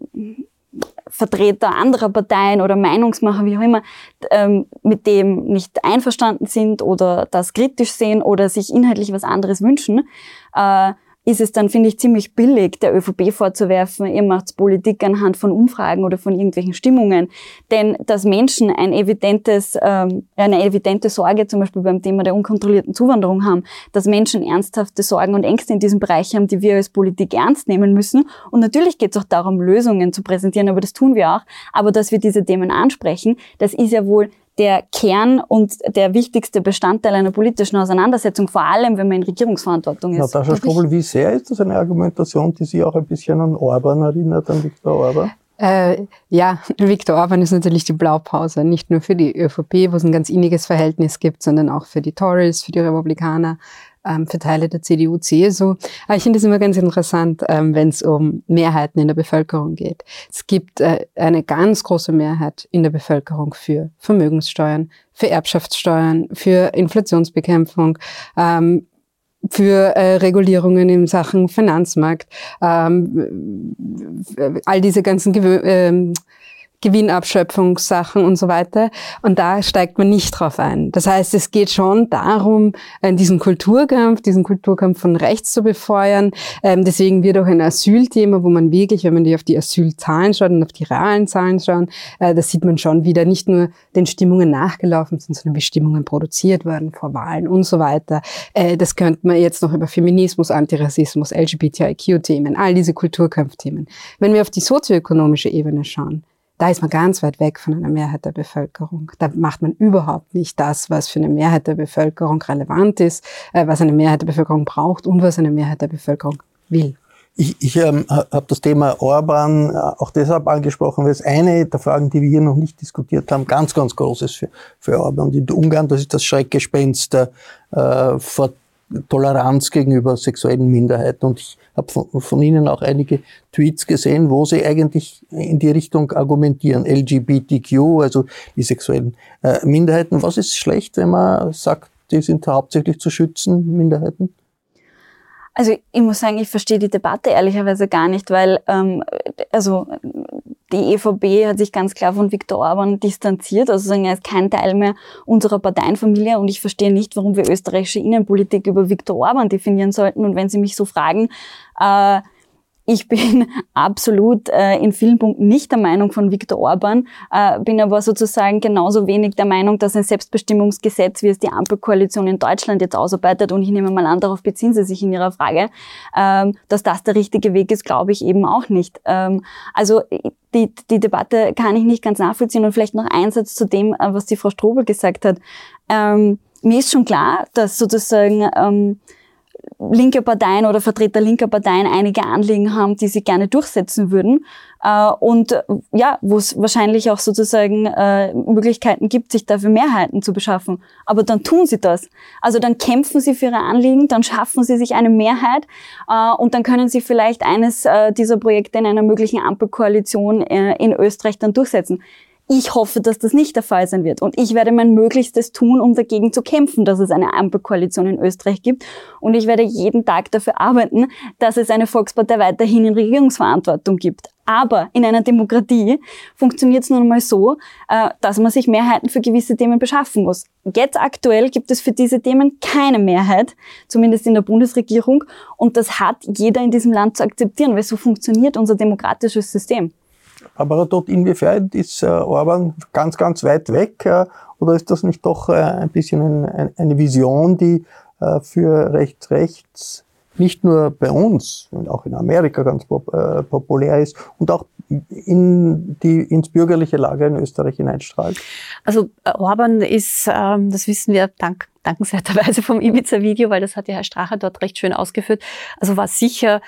C: Vertreter anderer Parteien oder Meinungsmacher, wie auch immer, ähm, mit dem nicht einverstanden sind oder das kritisch sehen oder sich inhaltlich was anderes wünschen, äh, ist es dann, finde ich, ziemlich billig, der ÖVP vorzuwerfen, ihr macht Politik anhand von Umfragen oder von irgendwelchen Stimmungen. Denn dass Menschen ein evidentes, ähm, eine evidente Sorge zum Beispiel beim Thema der unkontrollierten Zuwanderung haben, dass Menschen ernsthafte Sorgen und Ängste in diesem Bereich haben, die wir als Politik ernst nehmen müssen. Und natürlich geht es auch darum, Lösungen zu präsentieren, aber das tun wir auch. Aber dass wir diese Themen ansprechen, das ist ja wohl der Kern und der wichtigste Bestandteil einer politischen Auseinandersetzung, vor allem wenn man in Regierungsverantwortung ist.
B: Natascha Strobel, wie sehr ist das eine Argumentation, die Sie auch ein bisschen an Orban erinnert, an Viktor Orban?
D: Äh, ja, Viktor Orban ist natürlich die Blaupause, nicht nur für die ÖVP, wo es ein ganz inniges Verhältnis gibt, sondern auch für die Tories, für die Republikaner, ähm, für Teile der CDU, CSU. Aber ich finde es immer ganz interessant, ähm, wenn es um Mehrheiten in der Bevölkerung geht. Es gibt äh, eine ganz große Mehrheit in der Bevölkerung für Vermögenssteuern, für Erbschaftssteuern, für Inflationsbekämpfung, ähm, für äh, Regulierungen in Sachen Finanzmarkt, ähm, all diese ganzen Gewö ähm, Gewinnabschöpfungssachen und so weiter. Und da steigt man nicht drauf ein. Das heißt, es geht schon darum, äh, diesen Kulturkampf, diesen Kulturkampf von rechts zu befeuern. Ähm, deswegen wird auch ein Asylthema, wo man wirklich, wenn man die auf die Asylzahlen schaut und auf die realen Zahlen schaut, äh, da sieht man schon wieder nicht nur den Stimmungen nachgelaufen sind, sondern wie Stimmungen produziert werden vor Wahlen und so weiter. Äh, das könnte man jetzt noch über Feminismus, Antirassismus, LGBTIQ-Themen, all diese Kulturkampfthemen. Wenn wir auf die sozioökonomische Ebene schauen, da ist man ganz weit weg von einer Mehrheit der Bevölkerung. Da macht man überhaupt nicht das, was für eine Mehrheit der Bevölkerung relevant ist, äh, was eine Mehrheit der Bevölkerung braucht und was eine Mehrheit der Bevölkerung will.
B: Ich, ich ähm, habe das Thema Orban äh, auch deshalb angesprochen, weil es eine der Fragen, die wir hier noch nicht diskutiert haben, ganz, ganz groß ist für, für Orban. Und in Ungarn, das ist das Schreckgespenst äh, vor Toleranz gegenüber sexuellen Minderheiten. Und ich habe von, von, Ihnen auch einige Tweets gesehen, wo Sie eigentlich in die Richtung argumentieren. LGBTQ, also die sexuellen äh, Minderheiten. Was ist schlecht, wenn man sagt, die sind hauptsächlich zu schützen, Minderheiten?
C: Also ich muss sagen, ich verstehe die Debatte ehrlicherweise gar nicht, weil ähm, also die EVP hat sich ganz klar von Viktor Orban distanziert, also er ist kein Teil mehr unserer Parteienfamilie und ich verstehe nicht, warum wir österreichische Innenpolitik über Viktor Orban definieren sollten. Und wenn Sie mich so fragen, äh, ich bin absolut äh, in vielen Punkten nicht der Meinung von Viktor Orban, äh, bin aber sozusagen genauso wenig der Meinung, dass ein Selbstbestimmungsgesetz, wie es die Ampelkoalition in Deutschland jetzt ausarbeitet, und ich nehme mal an, darauf beziehen Sie sich in Ihrer Frage, ähm, dass das der richtige Weg ist, glaube ich eben auch nicht. Ähm, also die, die Debatte kann ich nicht ganz nachvollziehen und vielleicht noch ein Satz zu dem, äh, was die Frau Strobel gesagt hat. Ähm, mir ist schon klar, dass sozusagen ähm, linke Parteien oder Vertreter linker Parteien einige Anliegen haben, die sie gerne durchsetzen würden. Äh, und ja, wo es wahrscheinlich auch sozusagen äh, Möglichkeiten gibt, sich dafür Mehrheiten zu beschaffen. Aber dann tun sie das. Also dann kämpfen sie für ihre Anliegen, dann schaffen sie sich eine Mehrheit äh, und dann können sie vielleicht eines äh, dieser Projekte in einer möglichen Ampelkoalition äh, in Österreich dann durchsetzen. Ich hoffe, dass das nicht der Fall sein wird. Und ich werde mein Möglichstes tun, um dagegen zu kämpfen, dass es eine Ampelkoalition in Österreich gibt. Und ich werde jeden Tag dafür arbeiten, dass es eine Volkspartei weiterhin in Regierungsverantwortung gibt. Aber in einer Demokratie funktioniert es nun mal so, äh, dass man sich Mehrheiten für gewisse Themen beschaffen muss. Jetzt aktuell gibt es für diese Themen keine Mehrheit, zumindest in der Bundesregierung. Und das hat jeder in diesem Land zu akzeptieren, weil so funktioniert unser demokratisches System.
B: Aber dort inwiefern ist äh, Orban ganz, ganz weit weg? Äh, oder ist das nicht doch äh, ein bisschen ein, eine Vision, die für rechts, rechts nicht nur bei uns, und auch in Amerika ganz pop populär ist und auch in die, ins bürgerliche Lager in Österreich hineinstrahlt?
E: Also Orban ist, ähm, das wissen wir dank, dankenswerterweise vom Ibiza-Video, weil das hat ja Herr Strache dort recht schön ausgeführt, also war sicher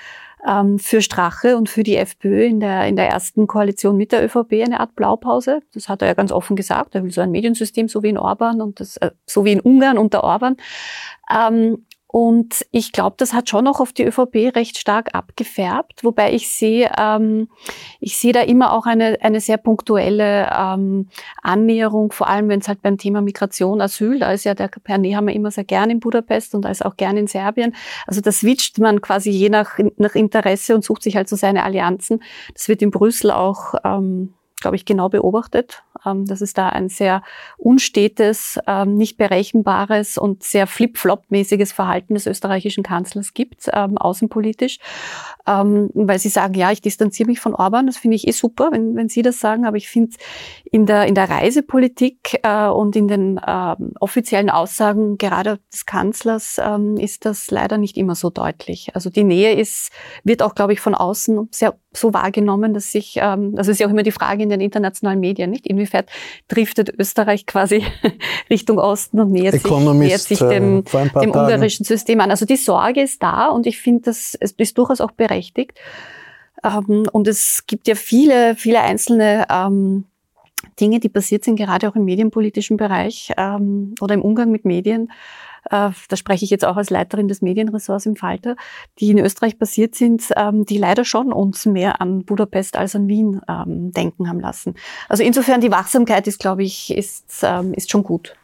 E: ähm, für Strache und für die FPÖ in der, in der ersten Koalition mit der ÖVP eine Art Blaupause. Das hat er ja ganz offen gesagt. Er will so ein Mediensystem, so wie in Orban und das, äh, so wie in Ungarn unter Orban. Ähm, und ich glaube, das hat schon auch auf die ÖVP recht stark abgefärbt, wobei ich sehe, ähm, ich sehe da immer auch eine, eine sehr punktuelle ähm, Annäherung, vor allem wenn es halt beim Thema Migration, Asyl, da ist ja der Per Nehammer immer sehr gern in Budapest und da ist auch gern in Serbien. Also da switcht man quasi je nach, nach Interesse und sucht sich halt so seine Allianzen. Das wird in Brüssel auch ähm, glaube ich, genau beobachtet, ähm, dass es da ein sehr unstetes, ähm, nicht berechenbares und sehr flip-flop-mäßiges Verhalten des österreichischen Kanzlers gibt, ähm, außenpolitisch. Weil Sie sagen, ja, ich distanziere mich von Orban, das finde ich eh super, wenn, wenn Sie das sagen, aber ich finde in der, in der Reisepolitik äh, und in den offiziellen Aussagen gerade des Kanzlers ist das leider nicht immer so deutlich. Also die Nähe ist, wird auch, glaube ich, von außen sehr so wahrgenommen, dass sich, das ist ja auch immer die Frage in den internationalen Medien, nicht? Inwiefern driftet Österreich quasi Richtung Osten und nähert sich, nähert sich dem, äh, dem ungarischen System an. Also die Sorge ist da und ich finde, das ist durchaus auch berechtigt. Ähm, und es gibt ja viele, viele einzelne ähm, Dinge, die passiert sind, gerade auch im medienpolitischen Bereich ähm, oder im Umgang mit Medien, da spreche ich jetzt auch als Leiterin des Medienressorts im Falter, die in Österreich passiert sind, ähm, die leider schon uns mehr an Budapest als an Wien ähm, denken haben lassen. Also insofern die Wachsamkeit ist, glaube ich, ist, ähm, ist schon gut.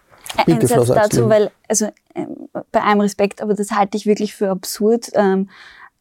C: Bitte, Ein Satz dazu, weil, also bei allem Respekt, aber das halte ich wirklich für absurd,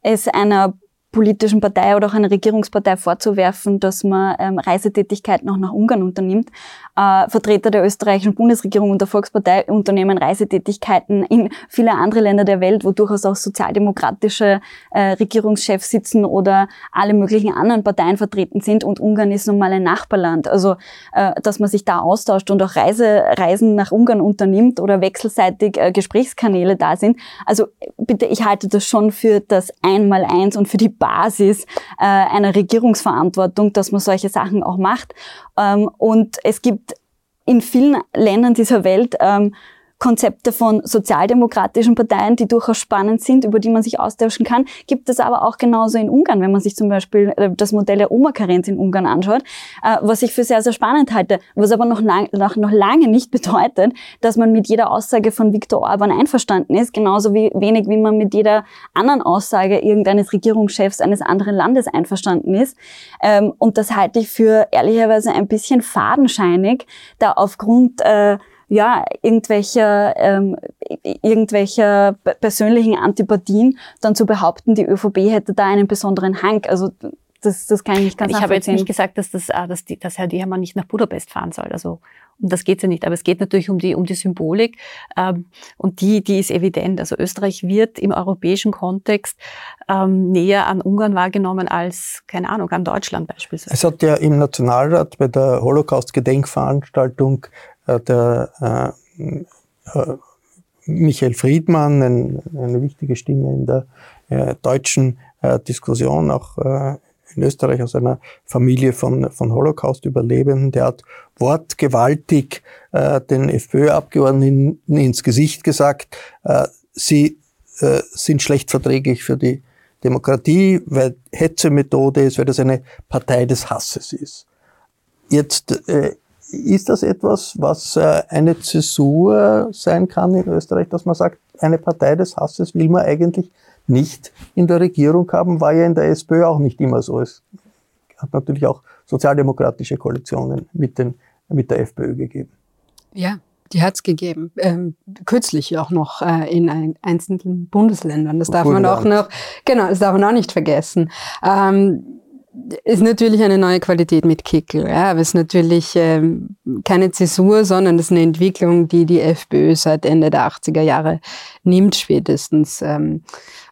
C: es einer politischen Partei oder auch einer Regierungspartei vorzuwerfen, dass man ähm, Reisetätigkeiten auch nach Ungarn unternimmt. Äh, Vertreter der österreichischen Bundesregierung und der Volkspartei unternehmen Reisetätigkeiten in viele andere Länder der Welt, wo durchaus auch sozialdemokratische äh, Regierungschefs sitzen oder alle möglichen anderen Parteien vertreten sind. Und Ungarn ist nun mal ein Nachbarland. Also, äh, dass man sich da austauscht und auch Reise, Reisen nach Ungarn unternimmt oder wechselseitig äh, Gesprächskanäle da sind. Also bitte, ich halte das schon für das Einmaleins und für die Basis äh, einer Regierungsverantwortung, dass man solche Sachen auch macht. Ähm, und es gibt in vielen Ländern dieser Welt ähm, Konzepte von sozialdemokratischen Parteien, die durchaus spannend sind, über die man sich austauschen kann, gibt es aber auch genauso in Ungarn, wenn man sich zum Beispiel äh, das Modell der Oma-Karenz in Ungarn anschaut, äh, was ich für sehr, sehr spannend halte, was aber noch, lang, noch, noch lange nicht bedeutet, dass man mit jeder Aussage von Viktor Orban einverstanden ist, genauso wie wenig wie man mit jeder anderen Aussage irgendeines Regierungschefs eines anderen Landes einverstanden ist. Ähm, und das halte ich für ehrlicherweise ein bisschen fadenscheinig, da aufgrund äh, ja, irgendwelcher, ähm, irgendwelcher persönlichen Antipathien dann zu behaupten, die ÖVP hätte da einen besonderen Hang. Also das, das kann ich nicht ganz
E: Ich habe jetzt nicht gesagt, dass, das, äh, dass, die, dass Herr Dehermann nicht nach Budapest fahren soll. Also um das geht's ja nicht. Aber es geht natürlich um die, um die Symbolik. Ähm, und die, die ist evident. Also Österreich wird im europäischen Kontext ähm, näher an Ungarn wahrgenommen als, keine Ahnung, an Deutschland beispielsweise.
B: Es hat ja im Nationalrat bei der Holocaust-Gedenkveranstaltung der äh, äh, Michael Friedmann, ein, eine wichtige Stimme in der äh, deutschen Diskussion, auch in Österreich aus einer Familie von, von Holocaust-Überlebenden, der hat wortgewaltig den FPÖ-Abgeordneten ins Gesicht gesagt, sie sind schlecht verträglich für die Demokratie, weil Hetzemethode ist, weil das eine Partei des Hasses ist. Jetzt ist das etwas, was äh, eine Zäsur sein kann in Österreich, dass man sagt, eine Partei des Hasses will man eigentlich nicht in der Regierung haben, war ja in der SPÖ auch nicht immer so. Es hat natürlich auch sozialdemokratische Koalitionen mit, den, mit der FPÖ gegeben.
D: Ja, die hat es gegeben. Ähm, kürzlich auch noch äh, in ein, einzelnen Bundesländern. Das darf man auch noch, genau, das darf man auch nicht vergessen. Ähm, ist natürlich eine neue Qualität mit Kickel, ja, aber es ist natürlich ähm, keine Zäsur, sondern es ist eine Entwicklung, die die FPÖ seit Ende der 80er Jahre nimmt spätestens. Ähm,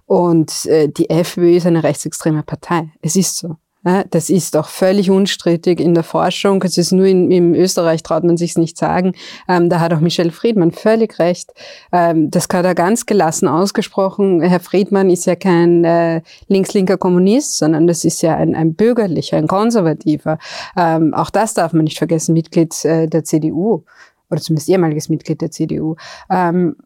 D: und äh, die FPÖ ist eine rechtsextreme Partei. Es ist so. Das ist auch völlig unstrittig in der Forschung. Es ist nur in, in Österreich traut man sich's nicht sagen. Ähm, da hat auch Michel Friedmann völlig recht. Ähm, das hat er ganz gelassen ausgesprochen. Herr Friedmann ist ja kein äh, links-linker Kommunist, sondern das ist ja ein, ein bürgerlicher, ein konservativer. Ähm, auch das darf man nicht vergessen, Mitglied äh, der CDU oder zumindest ehemaliges Mitglied der CDU. Ähm,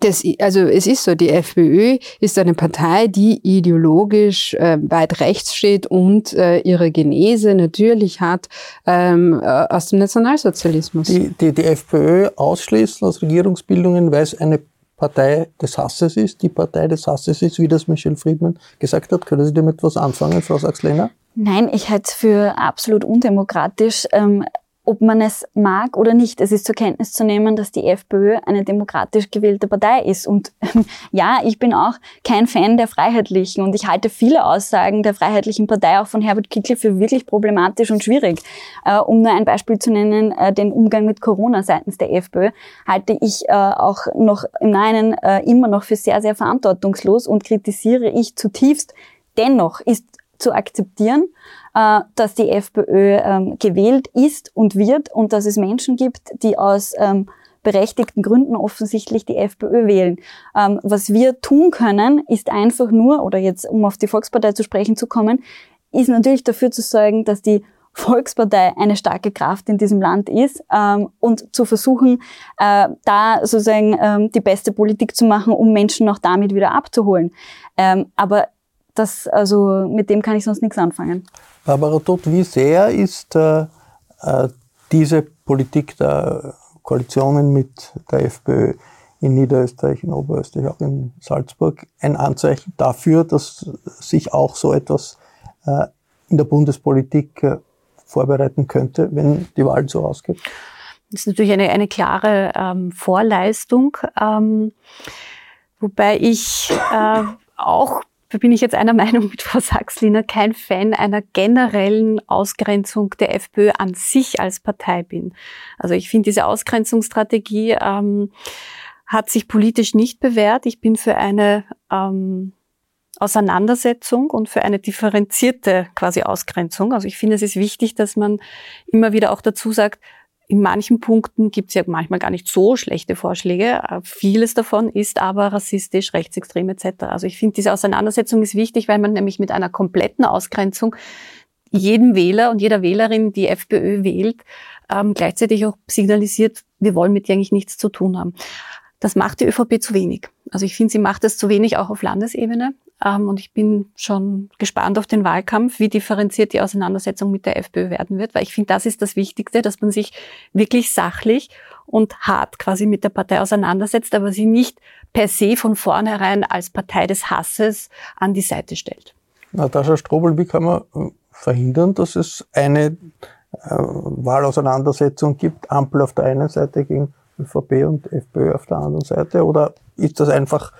D: das, also es ist so, die FPÖ ist eine Partei, die ideologisch äh, weit rechts steht und äh, ihre Genese natürlich hat ähm, äh, aus dem Nationalsozialismus.
B: Die, die, die FPÖ ausschließen aus Regierungsbildungen, weil es eine Partei des Hasses ist, die Partei des Hasses ist, wie das Michel Friedmann gesagt hat. Können Sie damit was anfangen, Frau Sachs-Lehner?
C: Nein, ich halte es für absolut undemokratisch. Ähm, ob man es mag oder nicht. Es ist zur Kenntnis zu nehmen, dass die FPÖ eine demokratisch gewählte Partei ist. Und ja, ich bin auch kein Fan der Freiheitlichen und ich halte viele Aussagen der Freiheitlichen Partei auch von Herbert Kickl für wirklich problematisch und schwierig. Äh, um nur ein Beispiel zu nennen, äh, den Umgang mit Corona seitens der FPÖ halte ich äh, auch noch im Neinen äh, immer noch für sehr, sehr verantwortungslos und kritisiere ich zutiefst. Dennoch ist zu akzeptieren, äh, dass die FPÖ ähm, gewählt ist und wird und dass es Menschen gibt, die aus ähm, berechtigten Gründen offensichtlich die FPÖ wählen. Ähm, was wir tun können, ist einfach nur, oder jetzt um auf die Volkspartei zu sprechen zu kommen, ist natürlich dafür zu sorgen, dass die Volkspartei eine starke Kraft in diesem Land ist ähm, und zu versuchen, äh, da sozusagen ähm, die beste Politik zu machen, um Menschen noch damit wieder abzuholen. Ähm, aber das, also mit dem kann ich sonst nichts anfangen.
B: Barbara Todt, wie sehr ist äh, äh, diese Politik der Koalitionen mit der FPÖ in Niederösterreich, in Oberösterreich, auch in Salzburg ein Anzeichen dafür, dass sich auch so etwas äh, in der Bundespolitik äh, vorbereiten könnte, wenn die Wahl so ausgeht?
E: Das ist natürlich eine, eine klare ähm, Vorleistung, ähm, wobei ich äh, auch da bin ich jetzt einer Meinung mit Frau Sachsliner, kein Fan einer generellen Ausgrenzung der FPÖ an sich als Partei bin. Also ich finde, diese Ausgrenzungsstrategie ähm, hat sich politisch nicht bewährt. Ich bin für eine ähm, Auseinandersetzung und für eine differenzierte quasi Ausgrenzung. Also ich finde, es ist wichtig, dass man immer wieder auch dazu sagt, in manchen Punkten gibt es ja manchmal gar nicht so schlechte Vorschläge. Äh, vieles davon ist aber rassistisch, rechtsextrem etc. Also ich finde, diese Auseinandersetzung ist wichtig, weil man nämlich mit einer kompletten Ausgrenzung jedem Wähler und jeder Wählerin, die FPÖ wählt, ähm, gleichzeitig auch signalisiert, wir wollen mit dir eigentlich nichts zu tun haben. Das macht die ÖVP zu wenig. Also ich finde, sie macht es zu wenig auch auf Landesebene. Ähm, und ich bin schon gespannt auf den Wahlkampf, wie differenziert die Auseinandersetzung mit der FPÖ werden wird, weil ich finde, das ist das Wichtigste, dass man sich wirklich sachlich und hart quasi mit der Partei auseinandersetzt, aber sie nicht per se von vornherein als Partei des Hasses an die Seite stellt.
B: Natascha Strobel, wie kann man äh, verhindern, dass es eine äh, Wahlauseinandersetzung gibt, Ampel auf der einen Seite gegen ÖVP und FPÖ auf der anderen Seite? Oder ist das einfach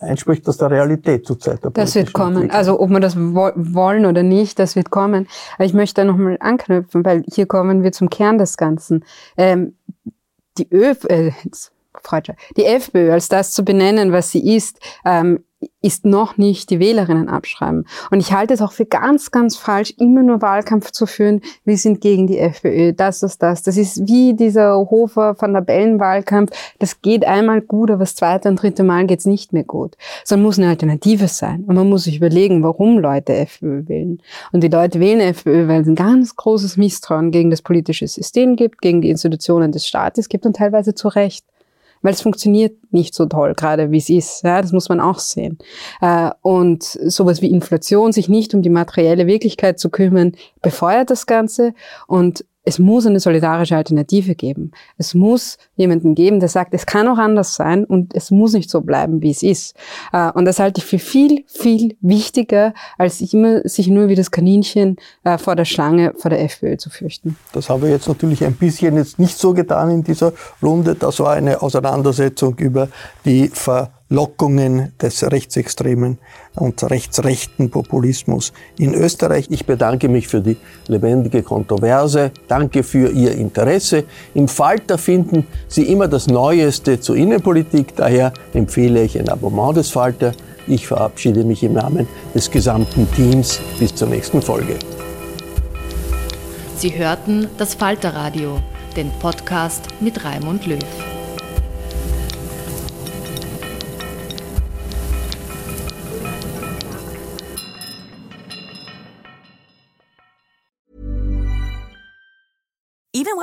B: einspricht aus der Realität zurzeit. Der
D: das wird kommen. Also ob wir das wollen oder nicht, das wird kommen. Aber ich möchte da nochmal anknüpfen, weil hier kommen wir zum Kern des Ganzen. Ähm, die Ö, äh, die FPÖ als das zu benennen, was sie ist, ähm, ist noch nicht die Wählerinnen abschreiben. Und ich halte es auch für ganz, ganz falsch, immer nur Wahlkampf zu führen, wir sind gegen die FPÖ, das ist das. Das ist wie dieser Hofer von der Bellen-Wahlkampf. Das geht einmal gut, aber das zweite und dritte Mal geht's nicht mehr gut. Sondern muss eine Alternative sein. Und man muss sich überlegen, warum Leute FPÖ wählen. Und die Leute wählen FPÖ, weil es ein ganz großes Misstrauen gegen das politische System gibt, gegen die Institutionen des Staates gibt und teilweise zu Recht weil es funktioniert nicht so toll, gerade wie es ist. Ja, das muss man auch sehen. Äh, und sowas wie Inflation, sich nicht um die materielle Wirklichkeit zu kümmern, befeuert das Ganze. Und es muss eine solidarische Alternative geben. Es muss jemanden geben, der sagt, es kann auch anders sein und es muss nicht so bleiben, wie es ist. Äh, und das halte ich für viel, viel wichtiger, als immer sich nur wie das Kaninchen äh, vor der Schlange, vor der FPÖ zu fürchten.
B: Das haben wir jetzt natürlich ein bisschen jetzt nicht so getan in dieser Runde. Das war eine Auseinandersetzung über die Ver Lockungen des rechtsextremen und rechtsrechten Populismus in Österreich. Ich bedanke mich für die lebendige Kontroverse. Danke für Ihr Interesse. Im Falter finden Sie immer das Neueste zur Innenpolitik. Daher empfehle ich ein Abonnement des Falter. Ich verabschiede mich im Namen des gesamten Teams. Bis zur nächsten Folge.
A: Sie hörten das Falterradio, den Podcast mit Raimund Löw.